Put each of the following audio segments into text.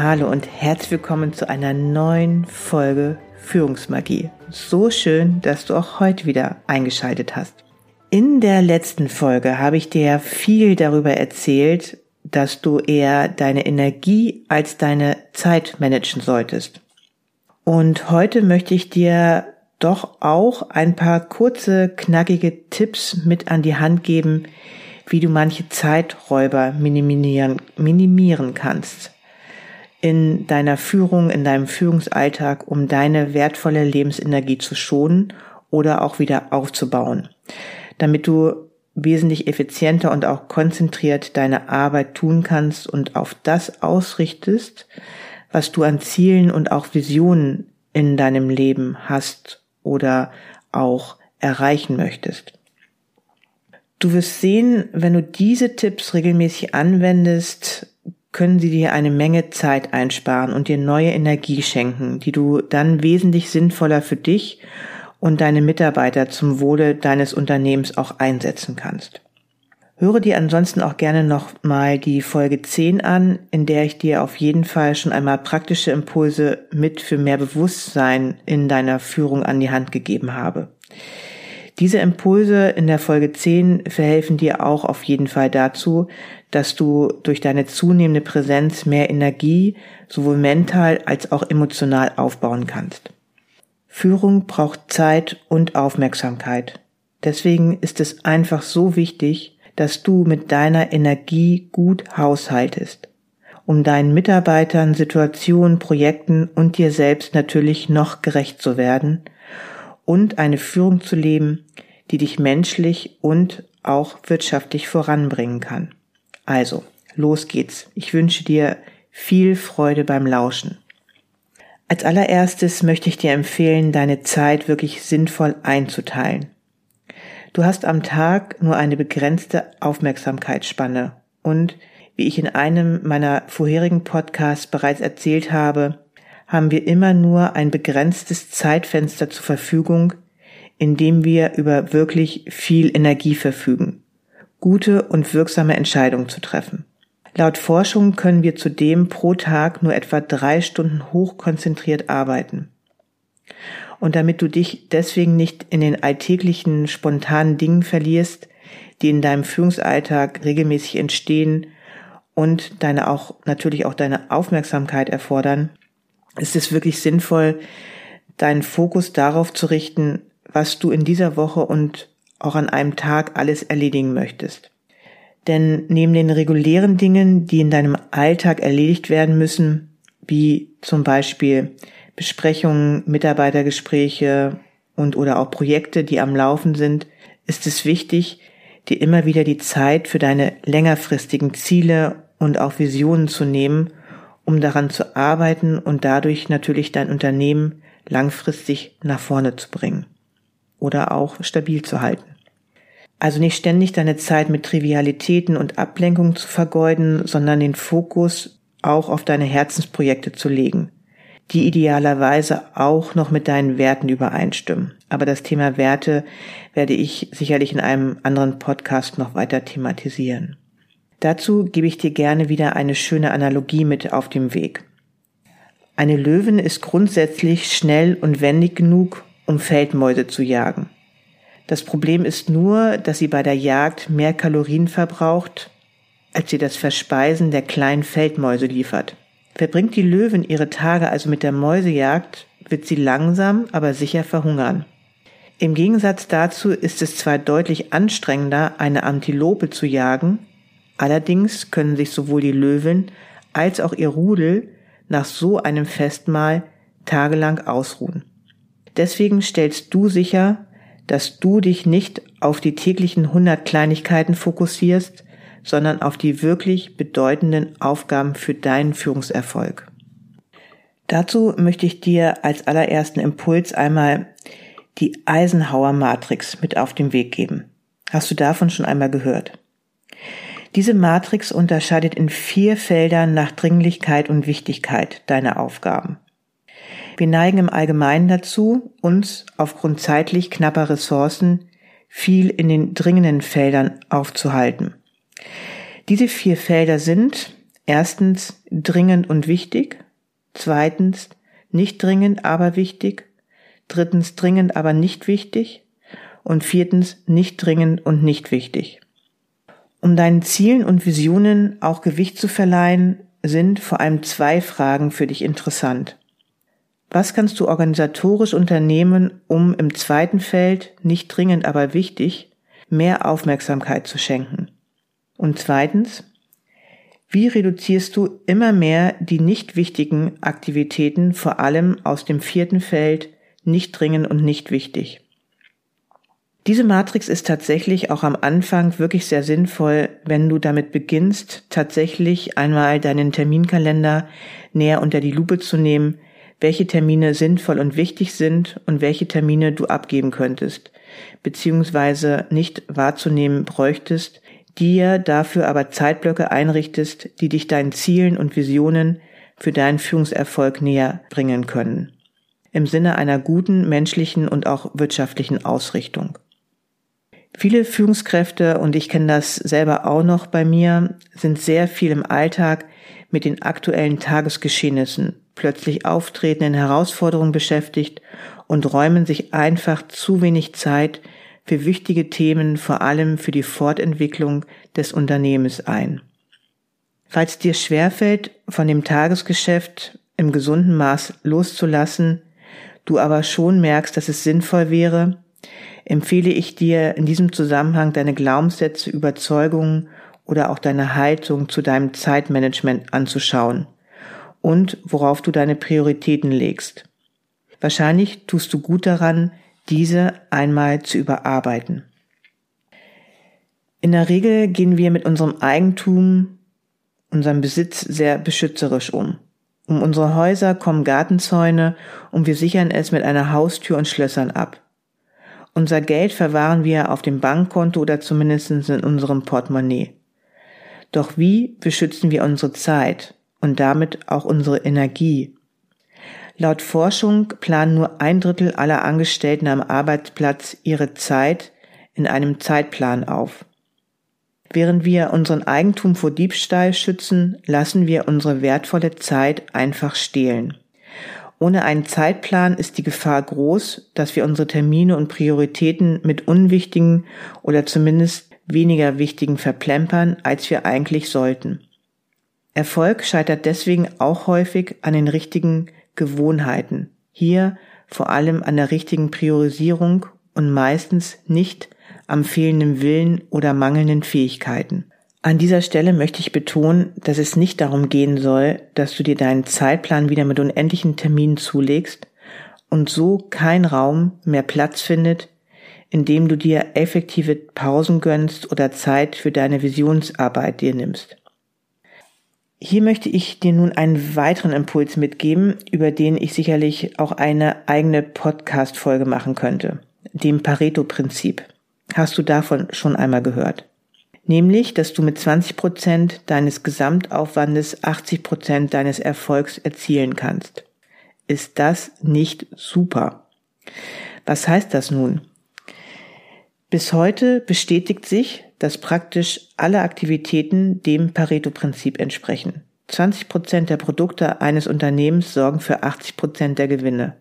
Hallo und herzlich willkommen zu einer neuen Folge Führungsmagie. So schön, dass du auch heute wieder eingeschaltet hast. In der letzten Folge habe ich dir viel darüber erzählt, dass du eher deine Energie als deine Zeit managen solltest. Und heute möchte ich dir doch auch ein paar kurze, knackige Tipps mit an die Hand geben, wie du manche Zeiträuber minimieren, minimieren kannst in deiner Führung, in deinem Führungsalltag, um deine wertvolle Lebensenergie zu schonen oder auch wieder aufzubauen, damit du wesentlich effizienter und auch konzentriert deine Arbeit tun kannst und auf das ausrichtest, was du an Zielen und auch Visionen in deinem Leben hast oder auch erreichen möchtest. Du wirst sehen, wenn du diese Tipps regelmäßig anwendest, können sie dir eine Menge Zeit einsparen und dir neue Energie schenken, die du dann wesentlich sinnvoller für dich und deine Mitarbeiter zum Wohle deines Unternehmens auch einsetzen kannst. Höre dir ansonsten auch gerne noch mal die Folge 10 an, in der ich dir auf jeden Fall schon einmal praktische Impulse mit für mehr Bewusstsein in deiner Führung an die Hand gegeben habe. Diese Impulse in der Folge 10 verhelfen dir auch auf jeden Fall dazu, dass du durch deine zunehmende Präsenz mehr Energie sowohl mental als auch emotional aufbauen kannst. Führung braucht Zeit und Aufmerksamkeit. Deswegen ist es einfach so wichtig, dass du mit deiner Energie gut haushaltest, um deinen Mitarbeitern, Situationen, Projekten und dir selbst natürlich noch gerecht zu werden – und eine Führung zu leben, die dich menschlich und auch wirtschaftlich voranbringen kann. Also, los geht's. Ich wünsche dir viel Freude beim Lauschen. Als allererstes möchte ich dir empfehlen, deine Zeit wirklich sinnvoll einzuteilen. Du hast am Tag nur eine begrenzte Aufmerksamkeitsspanne und, wie ich in einem meiner vorherigen Podcasts bereits erzählt habe, haben wir immer nur ein begrenztes Zeitfenster zur Verfügung, in dem wir über wirklich viel Energie verfügen, gute und wirksame Entscheidungen zu treffen. Laut Forschung können wir zudem pro Tag nur etwa drei Stunden hochkonzentriert arbeiten. Und damit du dich deswegen nicht in den alltäglichen spontanen Dingen verlierst, die in deinem Führungsalltag regelmäßig entstehen und deine auch natürlich auch deine Aufmerksamkeit erfordern, ist es wirklich sinnvoll, deinen Fokus darauf zu richten, was du in dieser Woche und auch an einem Tag alles erledigen möchtest. Denn neben den regulären Dingen, die in deinem Alltag erledigt werden müssen, wie zum Beispiel Besprechungen, Mitarbeitergespräche und oder auch Projekte, die am Laufen sind, ist es wichtig, dir immer wieder die Zeit für deine längerfristigen Ziele und auch Visionen zu nehmen um daran zu arbeiten und dadurch natürlich dein Unternehmen langfristig nach vorne zu bringen oder auch stabil zu halten. Also nicht ständig deine Zeit mit Trivialitäten und Ablenkungen zu vergeuden, sondern den Fokus auch auf deine Herzensprojekte zu legen, die idealerweise auch noch mit deinen Werten übereinstimmen. Aber das Thema Werte werde ich sicherlich in einem anderen Podcast noch weiter thematisieren. Dazu gebe ich dir gerne wieder eine schöne Analogie mit auf dem Weg. Eine Löwin ist grundsätzlich schnell und wendig genug, um Feldmäuse zu jagen. Das Problem ist nur, dass sie bei der Jagd mehr Kalorien verbraucht, als sie das Verspeisen der kleinen Feldmäuse liefert. Verbringt die Löwin ihre Tage also mit der Mäusejagd, wird sie langsam, aber sicher verhungern. Im Gegensatz dazu ist es zwar deutlich anstrengender, eine Antilope zu jagen, allerdings können sich sowohl die Löwin als auch ihr Rudel nach so einem Festmahl tagelang ausruhen. Deswegen stellst du sicher, dass du dich nicht auf die täglichen hundert Kleinigkeiten fokussierst, sondern auf die wirklich bedeutenden Aufgaben für deinen Führungserfolg. Dazu möchte ich dir als allerersten Impuls einmal die Eisenhower Matrix mit auf den Weg geben. Hast du davon schon einmal gehört? Diese Matrix unterscheidet in vier Feldern nach Dringlichkeit und Wichtigkeit deiner Aufgaben. Wir neigen im Allgemeinen dazu, uns aufgrund zeitlich knapper Ressourcen viel in den dringenden Feldern aufzuhalten. Diese vier Felder sind erstens dringend und wichtig, zweitens nicht dringend, aber wichtig, drittens dringend, aber nicht wichtig und viertens nicht dringend und nicht wichtig. Um deinen Zielen und Visionen auch Gewicht zu verleihen, sind vor allem zwei Fragen für dich interessant. Was kannst du organisatorisch unternehmen, um im zweiten Feld, nicht dringend, aber wichtig, mehr Aufmerksamkeit zu schenken? Und zweitens, wie reduzierst du immer mehr die nicht wichtigen Aktivitäten, vor allem aus dem vierten Feld, nicht dringend und nicht wichtig? Diese Matrix ist tatsächlich auch am Anfang wirklich sehr sinnvoll, wenn du damit beginnst, tatsächlich einmal deinen Terminkalender näher unter die Lupe zu nehmen, welche Termine sinnvoll und wichtig sind und welche Termine du abgeben könntest, beziehungsweise nicht wahrzunehmen bräuchtest, dir dafür aber Zeitblöcke einrichtest, die dich deinen Zielen und Visionen für deinen Führungserfolg näher bringen können. Im Sinne einer guten menschlichen und auch wirtschaftlichen Ausrichtung. Viele Führungskräfte, und ich kenne das selber auch noch bei mir, sind sehr viel im Alltag mit den aktuellen Tagesgeschehnissen, plötzlich auftretenden Herausforderungen beschäftigt und räumen sich einfach zu wenig Zeit für wichtige Themen, vor allem für die Fortentwicklung des Unternehmens ein. Falls dir schwerfällt, von dem Tagesgeschäft im gesunden Maß loszulassen, du aber schon merkst, dass es sinnvoll wäre, empfehle ich dir in diesem Zusammenhang deine Glaubenssätze, Überzeugungen oder auch deine Haltung zu deinem Zeitmanagement anzuschauen und worauf du deine Prioritäten legst. Wahrscheinlich tust du gut daran, diese einmal zu überarbeiten. In der Regel gehen wir mit unserem Eigentum, unserem Besitz sehr beschützerisch um. Um unsere Häuser kommen Gartenzäune und wir sichern es mit einer Haustür und Schlössern ab. Unser Geld verwahren wir auf dem Bankkonto oder zumindest in unserem Portemonnaie. Doch wie beschützen wir unsere Zeit und damit auch unsere Energie? Laut Forschung planen nur ein Drittel aller Angestellten am Arbeitsplatz ihre Zeit in einem Zeitplan auf. Während wir unseren Eigentum vor Diebstahl schützen, lassen wir unsere wertvolle Zeit einfach stehlen. Ohne einen Zeitplan ist die Gefahr groß, dass wir unsere Termine und Prioritäten mit unwichtigen oder zumindest weniger wichtigen verplempern, als wir eigentlich sollten. Erfolg scheitert deswegen auch häufig an den richtigen Gewohnheiten. Hier vor allem an der richtigen Priorisierung und meistens nicht am fehlenden Willen oder mangelnden Fähigkeiten. An dieser Stelle möchte ich betonen, dass es nicht darum gehen soll, dass du dir deinen Zeitplan wieder mit unendlichen Terminen zulegst und so kein Raum mehr Platz findet, in dem du dir effektive Pausen gönnst oder Zeit für deine Visionsarbeit dir nimmst. Hier möchte ich dir nun einen weiteren Impuls mitgeben, über den ich sicherlich auch eine eigene Podcast-Folge machen könnte. Dem Pareto-Prinzip. Hast du davon schon einmal gehört? Nämlich, dass du mit 20 Prozent deines Gesamtaufwandes 80 Prozent deines Erfolgs erzielen kannst. Ist das nicht super? Was heißt das nun? Bis heute bestätigt sich, dass praktisch alle Aktivitäten dem Pareto-Prinzip entsprechen. 20 Prozent der Produkte eines Unternehmens sorgen für 80 Prozent der Gewinne.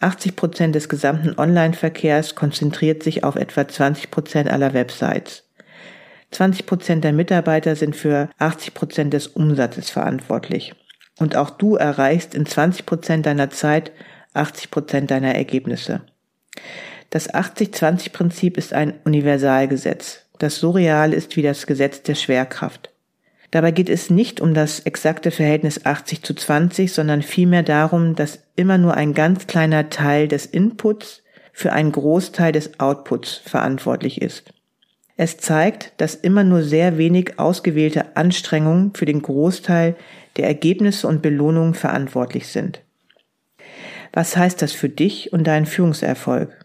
80 Prozent des gesamten Online-Verkehrs konzentriert sich auf etwa 20 Prozent aller Websites. 20 Prozent der Mitarbeiter sind für 80 Prozent des Umsatzes verantwortlich. Und auch du erreichst in 20 Prozent deiner Zeit 80 Prozent deiner Ergebnisse. Das 80-20-Prinzip ist ein Universalgesetz, das so real ist wie das Gesetz der Schwerkraft. Dabei geht es nicht um das exakte Verhältnis 80 zu 20, sondern vielmehr darum, dass immer nur ein ganz kleiner Teil des Inputs für einen Großteil des Outputs verantwortlich ist. Es zeigt, dass immer nur sehr wenig ausgewählte Anstrengungen für den Großteil der Ergebnisse und Belohnungen verantwortlich sind. Was heißt das für dich und deinen Führungserfolg?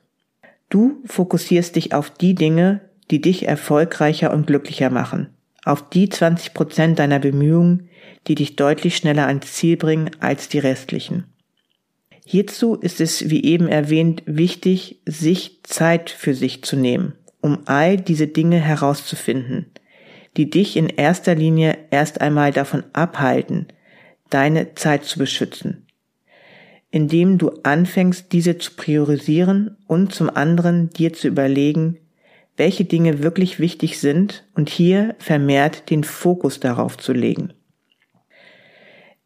Du fokussierst dich auf die Dinge, die dich erfolgreicher und glücklicher machen, auf die 20 Prozent deiner Bemühungen, die dich deutlich schneller ans Ziel bringen als die restlichen. Hierzu ist es, wie eben erwähnt, wichtig, sich Zeit für sich zu nehmen, um all diese Dinge herauszufinden, die dich in erster Linie erst einmal davon abhalten, deine Zeit zu beschützen indem du anfängst, diese zu priorisieren und zum anderen dir zu überlegen, welche Dinge wirklich wichtig sind und hier vermehrt den Fokus darauf zu legen.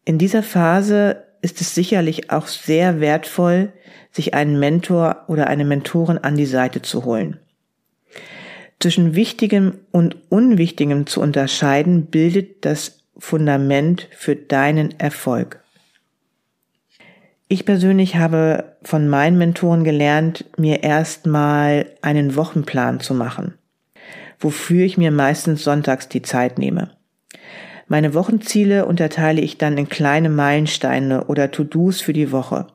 In dieser Phase ist es sicherlich auch sehr wertvoll, sich einen Mentor oder eine Mentorin an die Seite zu holen. Zwischen Wichtigem und Unwichtigem zu unterscheiden, bildet das Fundament für deinen Erfolg. Ich persönlich habe von meinen Mentoren gelernt, mir erstmal einen Wochenplan zu machen, wofür ich mir meistens sonntags die Zeit nehme. Meine Wochenziele unterteile ich dann in kleine Meilensteine oder To-Dos für die Woche.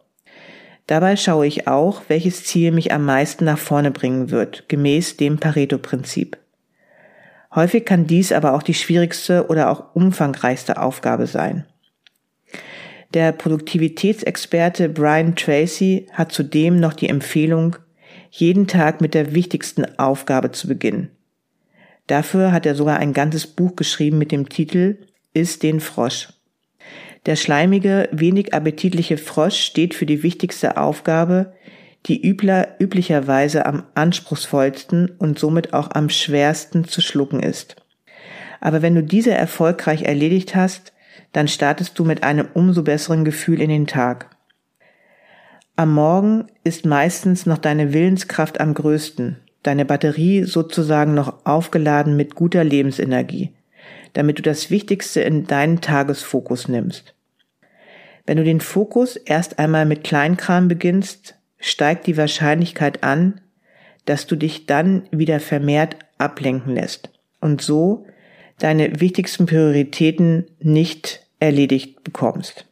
Dabei schaue ich auch, welches Ziel mich am meisten nach vorne bringen wird, gemäß dem Pareto-Prinzip. Häufig kann dies aber auch die schwierigste oder auch umfangreichste Aufgabe sein. Der Produktivitätsexperte Brian Tracy hat zudem noch die Empfehlung, jeden Tag mit der wichtigsten Aufgabe zu beginnen. Dafür hat er sogar ein ganzes Buch geschrieben mit dem Titel Ist den Frosch. Der schleimige, wenig appetitliche Frosch steht für die wichtigste Aufgabe, die übler, üblicherweise am anspruchsvollsten und somit auch am schwersten zu schlucken ist. Aber wenn du diese erfolgreich erledigt hast, dann startest du mit einem umso besseren Gefühl in den Tag. Am Morgen ist meistens noch deine Willenskraft am größten, deine Batterie sozusagen noch aufgeladen mit guter Lebensenergie, damit du das Wichtigste in deinen Tagesfokus nimmst. Wenn du den Fokus erst einmal mit Kleinkram beginnst, steigt die Wahrscheinlichkeit an, dass du dich dann wieder vermehrt ablenken lässt und so deine wichtigsten Prioritäten nicht erledigt bekommst.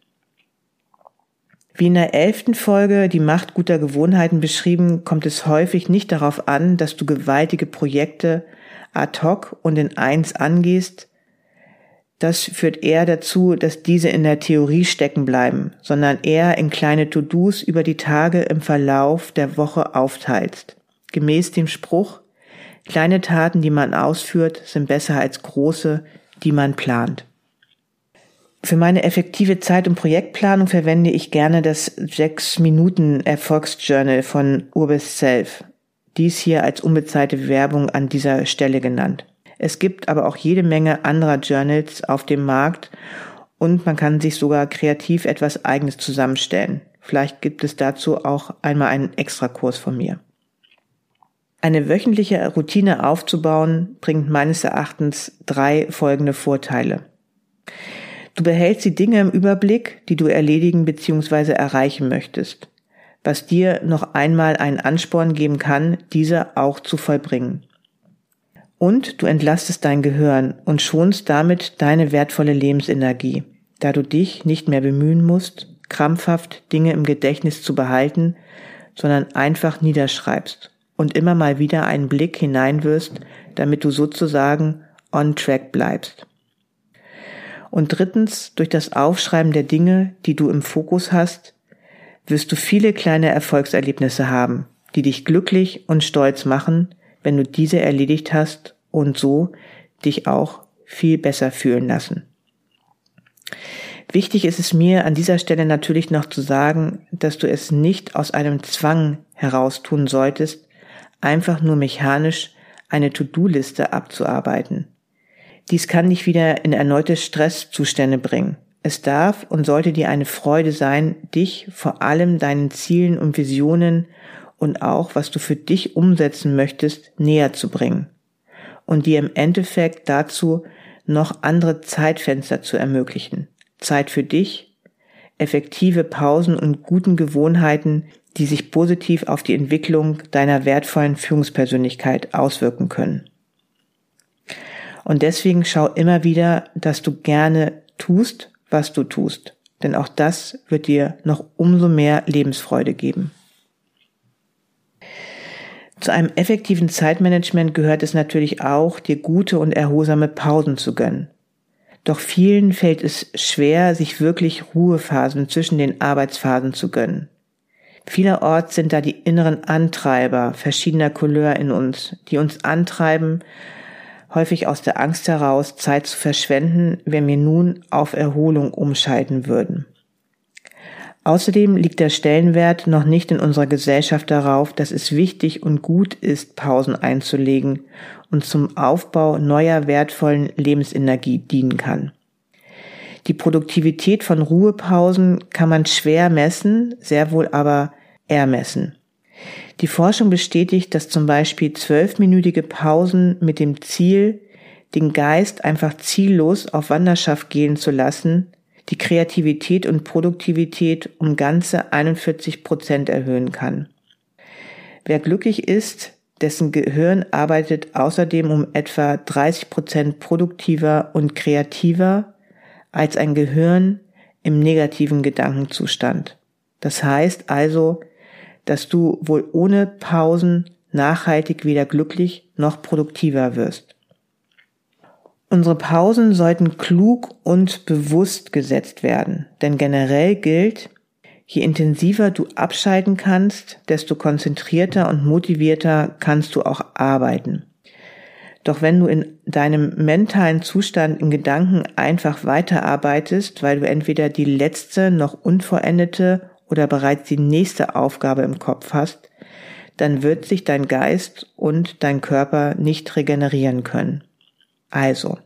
Wie in der elften Folge die Macht guter Gewohnheiten beschrieben, kommt es häufig nicht darauf an, dass du gewaltige Projekte ad hoc und in eins angehst. Das führt eher dazu, dass diese in der Theorie stecken bleiben, sondern eher in kleine To-Dos über die Tage im Verlauf der Woche aufteilst. Gemäß dem Spruch, Kleine Taten, die man ausführt, sind besser als große, die man plant. Für meine effektive Zeit- und Projektplanung verwende ich gerne das 6-Minuten-Erfolgsjournal von Urbis Self. Dies hier als unbezahlte Werbung an dieser Stelle genannt. Es gibt aber auch jede Menge anderer Journals auf dem Markt und man kann sich sogar kreativ etwas eigenes zusammenstellen. Vielleicht gibt es dazu auch einmal einen Extrakurs von mir. Eine wöchentliche Routine aufzubauen, bringt meines Erachtens drei folgende Vorteile. Du behältst die Dinge im Überblick, die du erledigen bzw. erreichen möchtest, was dir noch einmal einen Ansporn geben kann, diese auch zu vollbringen. Und du entlastest dein Gehirn und schonst damit deine wertvolle Lebensenergie, da du dich nicht mehr bemühen musst, krampfhaft Dinge im Gedächtnis zu behalten, sondern einfach niederschreibst und immer mal wieder einen Blick hineinwirst, damit du sozusagen on track bleibst. Und drittens, durch das Aufschreiben der Dinge, die du im Fokus hast, wirst du viele kleine Erfolgserlebnisse haben, die dich glücklich und stolz machen, wenn du diese erledigt hast und so dich auch viel besser fühlen lassen. Wichtig ist es mir an dieser Stelle natürlich noch zu sagen, dass du es nicht aus einem Zwang heraus tun solltest, einfach nur mechanisch eine To-Do-Liste abzuarbeiten. Dies kann dich wieder in erneute Stresszustände bringen. Es darf und sollte dir eine Freude sein, dich vor allem deinen Zielen und Visionen und auch, was du für dich umsetzen möchtest, näher zu bringen und dir im Endeffekt dazu noch andere Zeitfenster zu ermöglichen. Zeit für dich, effektive Pausen und guten Gewohnheiten, die sich positiv auf die Entwicklung deiner wertvollen Führungspersönlichkeit auswirken können. Und deswegen schau immer wieder, dass du gerne tust, was du tust. Denn auch das wird dir noch umso mehr Lebensfreude geben. Zu einem effektiven Zeitmanagement gehört es natürlich auch, dir gute und erholsame Pausen zu gönnen. Doch vielen fällt es schwer, sich wirklich Ruhephasen zwischen den Arbeitsphasen zu gönnen. Vielerorts sind da die inneren Antreiber verschiedener Couleur in uns, die uns antreiben, häufig aus der Angst heraus, Zeit zu verschwenden, wenn wir nun auf Erholung umschalten würden. Außerdem liegt der Stellenwert noch nicht in unserer Gesellschaft darauf, dass es wichtig und gut ist, Pausen einzulegen und zum Aufbau neuer wertvollen Lebensenergie dienen kann. Die Produktivität von Ruhepausen kann man schwer messen, sehr wohl aber ermessen. Die Forschung bestätigt, dass zum Beispiel zwölfminütige Pausen mit dem Ziel, den Geist einfach ziellos auf Wanderschaft gehen zu lassen, die Kreativität und Produktivität um ganze 41 Prozent erhöhen kann. Wer glücklich ist, dessen Gehirn arbeitet außerdem um etwa 30 Prozent produktiver und kreativer als ein Gehirn im negativen Gedankenzustand. Das heißt also, dass du wohl ohne Pausen nachhaltig weder glücklich noch produktiver wirst. Unsere Pausen sollten klug und bewusst gesetzt werden, denn generell gilt, je intensiver du abschalten kannst, desto konzentrierter und motivierter kannst du auch arbeiten. Doch wenn du in deinem mentalen Zustand in Gedanken einfach weiterarbeitest, weil du entweder die letzte noch unvollendete oder bereits die nächste Aufgabe im Kopf hast, dann wird sich dein Geist und dein Körper nicht regenerieren können. Also,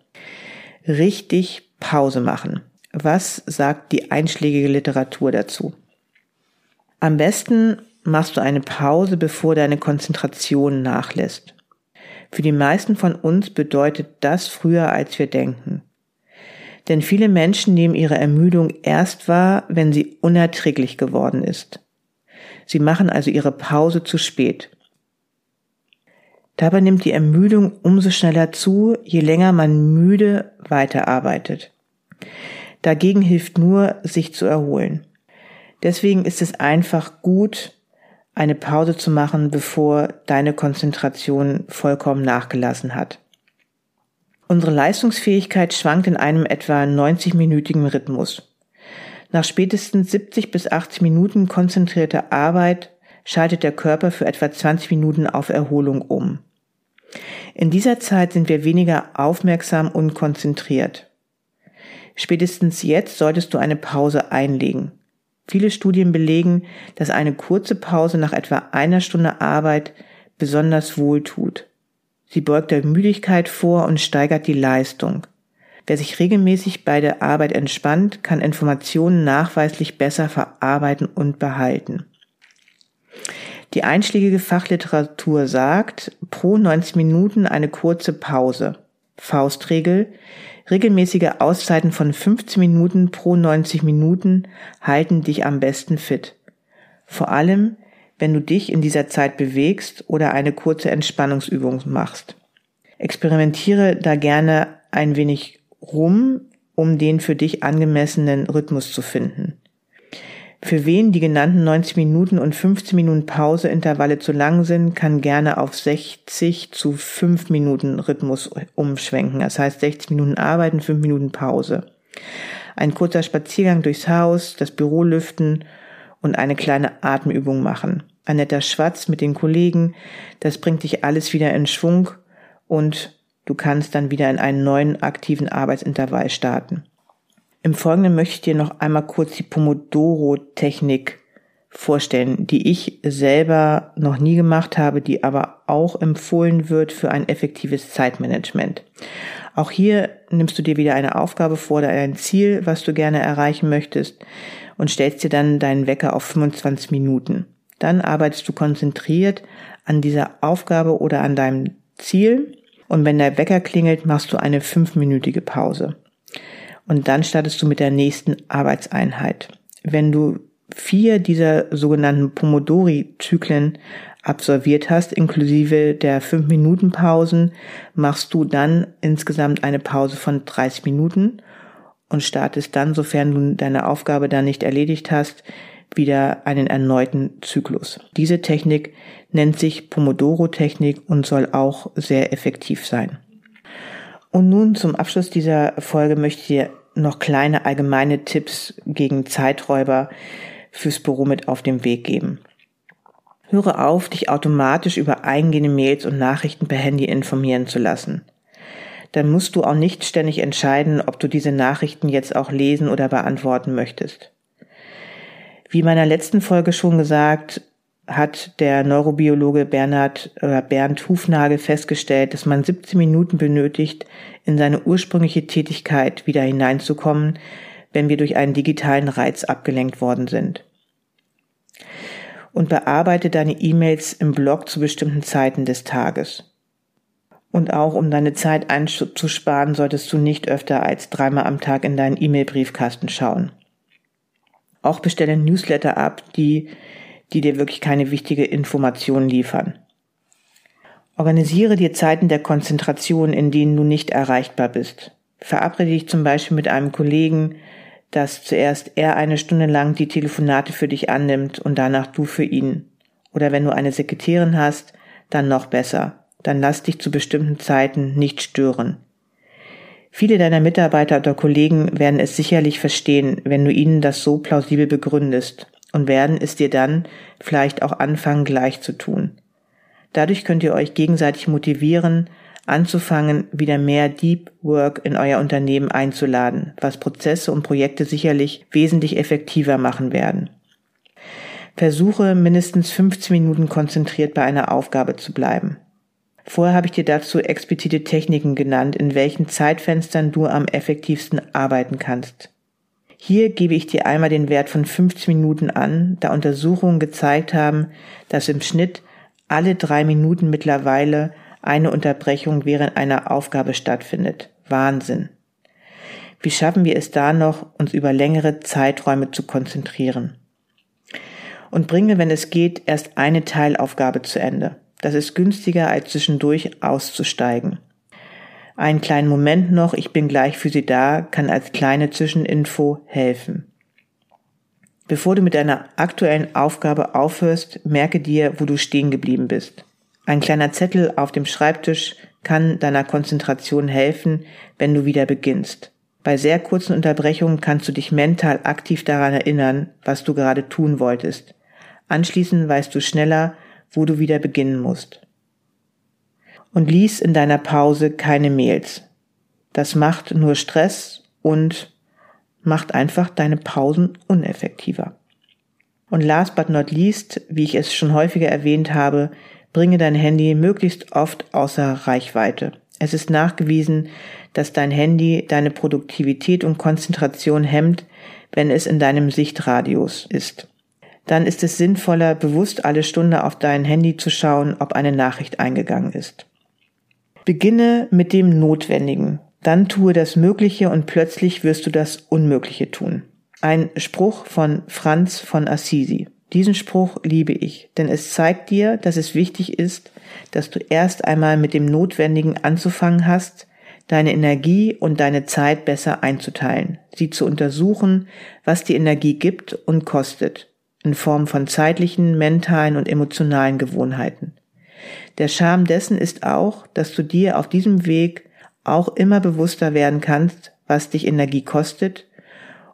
richtig Pause machen. Was sagt die einschlägige Literatur dazu? Am besten machst du eine Pause, bevor deine Konzentration nachlässt. Für die meisten von uns bedeutet das früher, als wir denken. Denn viele Menschen nehmen ihre Ermüdung erst wahr, wenn sie unerträglich geworden ist. Sie machen also ihre Pause zu spät. Dabei nimmt die Ermüdung umso schneller zu, je länger man müde weiterarbeitet. Dagegen hilft nur, sich zu erholen. Deswegen ist es einfach gut, eine Pause zu machen, bevor deine Konzentration vollkommen nachgelassen hat. Unsere Leistungsfähigkeit schwankt in einem etwa 90-minütigen Rhythmus. Nach spätestens 70 bis 80 Minuten konzentrierter Arbeit schaltet der Körper für etwa 20 Minuten auf Erholung um. In dieser Zeit sind wir weniger aufmerksam und konzentriert. Spätestens jetzt solltest du eine Pause einlegen. Viele Studien belegen, dass eine kurze Pause nach etwa einer Stunde Arbeit besonders wohl tut. Sie beugt der Müdigkeit vor und steigert die Leistung. Wer sich regelmäßig bei der Arbeit entspannt, kann Informationen nachweislich besser verarbeiten und behalten. Die einschlägige Fachliteratur sagt, pro 90 Minuten eine kurze Pause. Faustregel, regelmäßige Auszeiten von 15 Minuten pro 90 Minuten halten dich am besten fit. Vor allem, wenn du dich in dieser Zeit bewegst oder eine kurze Entspannungsübung machst. Experimentiere da gerne ein wenig rum, um den für dich angemessenen Rhythmus zu finden. Für wen die genannten 90 Minuten und 15 Minuten Pauseintervalle zu lang sind, kann gerne auf 60 zu 5 Minuten Rhythmus umschwenken. Das heißt 60 Minuten arbeiten, 5 Minuten Pause. Ein kurzer Spaziergang durchs Haus, das Büro lüften und eine kleine Atemübung machen. Ein netter Schwatz mit den Kollegen, das bringt dich alles wieder in Schwung und du kannst dann wieder in einen neuen aktiven Arbeitsintervall starten. Im Folgenden möchte ich dir noch einmal kurz die Pomodoro-Technik vorstellen, die ich selber noch nie gemacht habe, die aber auch empfohlen wird für ein effektives Zeitmanagement. Auch hier nimmst du dir wieder eine Aufgabe vor oder ein Ziel, was du gerne erreichen möchtest und stellst dir dann deinen Wecker auf 25 Minuten. Dann arbeitest du konzentriert an dieser Aufgabe oder an deinem Ziel und wenn der Wecker klingelt, machst du eine fünfminütige Pause. Und dann startest du mit der nächsten Arbeitseinheit. Wenn du vier dieser sogenannten Pomodori-Zyklen absolviert hast, inklusive der 5-Minuten-Pausen, machst du dann insgesamt eine Pause von 30 Minuten und startest dann, sofern du deine Aufgabe dann nicht erledigt hast, wieder einen erneuten Zyklus. Diese Technik nennt sich Pomodoro-Technik und soll auch sehr effektiv sein. Und nun zum Abschluss dieser Folge möchte ich dir noch kleine allgemeine Tipps gegen Zeiträuber fürs Büro mit auf den Weg geben. Höre auf, dich automatisch über eingehende Mails und Nachrichten per Handy informieren zu lassen. Dann musst du auch nicht ständig entscheiden, ob du diese Nachrichten jetzt auch lesen oder beantworten möchtest. Wie in meiner letzten Folge schon gesagt, hat der Neurobiologe Bernhard oder Bernd Hufnagel festgestellt, dass man 17 Minuten benötigt, in seine ursprüngliche Tätigkeit wieder hineinzukommen, wenn wir durch einen digitalen Reiz abgelenkt worden sind und bearbeite deine E-Mails im Blog zu bestimmten Zeiten des Tages. Und auch um deine Zeit einzusparen, solltest du nicht öfter als dreimal am Tag in deinen E-Mail-Briefkasten schauen. Auch bestelle Newsletter ab, die, die dir wirklich keine wichtige Information liefern. Organisiere dir Zeiten der Konzentration, in denen du nicht erreichbar bist. Verabrede dich zum Beispiel mit einem Kollegen, dass zuerst er eine Stunde lang die Telefonate für dich annimmt und danach du für ihn. Oder wenn du eine Sekretärin hast, dann noch besser. Dann lass dich zu bestimmten Zeiten nicht stören. Viele deiner Mitarbeiter oder Kollegen werden es sicherlich verstehen, wenn du ihnen das so plausibel begründest und werden es dir dann vielleicht auch anfangen gleich zu tun. Dadurch könnt ihr euch gegenseitig motivieren, anzufangen, wieder mehr Deep Work in euer Unternehmen einzuladen, was Prozesse und Projekte sicherlich wesentlich effektiver machen werden. Versuche mindestens 15 Minuten konzentriert bei einer Aufgabe zu bleiben. Vorher habe ich dir dazu explizite Techniken genannt, in welchen Zeitfenstern du am effektivsten arbeiten kannst. Hier gebe ich dir einmal den Wert von 15 Minuten an, da Untersuchungen gezeigt haben, dass im Schnitt alle drei Minuten mittlerweile eine Unterbrechung während einer Aufgabe stattfindet. Wahnsinn. Wie schaffen wir es da noch, uns über längere Zeiträume zu konzentrieren? Und bringe, wenn es geht, erst eine Teilaufgabe zu Ende. Das ist günstiger, als zwischendurch auszusteigen. Einen kleinen Moment noch, ich bin gleich für Sie da, kann als kleine Zwischeninfo helfen. Bevor du mit deiner aktuellen Aufgabe aufhörst, merke dir, wo du stehen geblieben bist. Ein kleiner Zettel auf dem Schreibtisch kann deiner Konzentration helfen, wenn du wieder beginnst. Bei sehr kurzen Unterbrechungen kannst du dich mental aktiv daran erinnern, was du gerade tun wolltest. Anschließend weißt du schneller, wo du wieder beginnen musst. Und lies in deiner Pause keine Mails. Das macht nur Stress und macht einfach deine Pausen uneffektiver. Und last but not least, wie ich es schon häufiger erwähnt habe, bringe dein Handy möglichst oft außer Reichweite. Es ist nachgewiesen, dass dein Handy deine Produktivität und Konzentration hemmt, wenn es in deinem Sichtradius ist. Dann ist es sinnvoller, bewusst alle Stunde auf dein Handy zu schauen, ob eine Nachricht eingegangen ist. Beginne mit dem Notwendigen, dann tue das Mögliche und plötzlich wirst du das Unmögliche tun. Ein Spruch von Franz von Assisi. Diesen Spruch liebe ich, denn es zeigt dir, dass es wichtig ist, dass du erst einmal mit dem Notwendigen anzufangen hast, deine Energie und deine Zeit besser einzuteilen, sie zu untersuchen, was die Energie gibt und kostet, in Form von zeitlichen, mentalen und emotionalen Gewohnheiten. Der Charme dessen ist auch, dass du dir auf diesem Weg auch immer bewusster werden kannst, was dich Energie kostet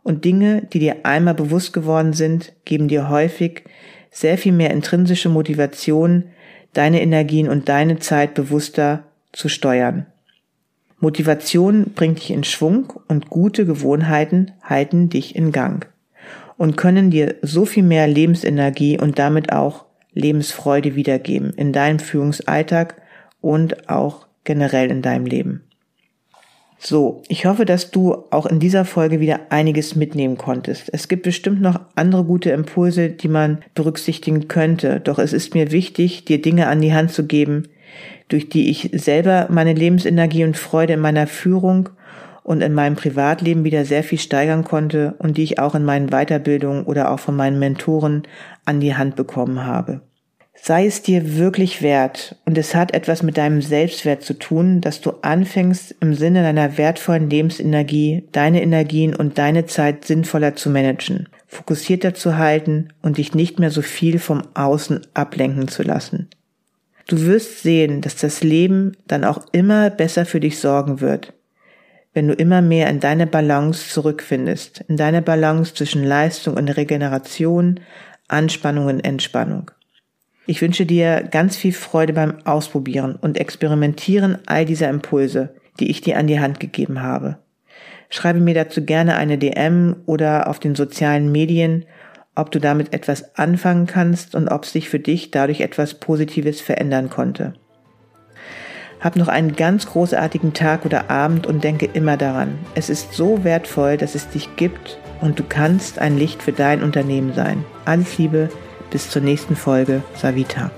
und Dinge, die dir einmal bewusst geworden sind, geben dir häufig sehr viel mehr intrinsische Motivation, deine Energien und deine Zeit bewusster zu steuern. Motivation bringt dich in Schwung und gute Gewohnheiten halten dich in Gang. und können dir so viel mehr Lebensenergie und damit auch Lebensfreude wiedergeben in deinem Führungsalltag und auch generell in deinem Leben. So, ich hoffe, dass du auch in dieser Folge wieder einiges mitnehmen konntest. Es gibt bestimmt noch andere gute Impulse, die man berücksichtigen könnte, doch es ist mir wichtig, dir Dinge an die Hand zu geben, durch die ich selber meine Lebensenergie und Freude in meiner Führung und in meinem Privatleben wieder sehr viel steigern konnte und die ich auch in meinen Weiterbildungen oder auch von meinen Mentoren an die Hand bekommen habe. Sei es dir wirklich wert und es hat etwas mit deinem Selbstwert zu tun, dass du anfängst, im Sinne deiner wertvollen Lebensenergie deine Energien und deine Zeit sinnvoller zu managen, fokussierter zu halten und dich nicht mehr so viel vom Außen ablenken zu lassen. Du wirst sehen, dass das Leben dann auch immer besser für dich sorgen wird, wenn du immer mehr in deine Balance zurückfindest, in deine Balance zwischen Leistung und Regeneration, Anspannung und Entspannung. Ich wünsche dir ganz viel Freude beim Ausprobieren und Experimentieren all dieser Impulse, die ich dir an die Hand gegeben habe. Schreibe mir dazu gerne eine DM oder auf den sozialen Medien, ob du damit etwas anfangen kannst und ob sich für dich dadurch etwas Positives verändern konnte. Hab noch einen ganz großartigen Tag oder Abend und denke immer daran, es ist so wertvoll, dass es dich gibt und du kannst ein Licht für dein Unternehmen sein. Alles Liebe, bis zur nächsten Folge. Savita.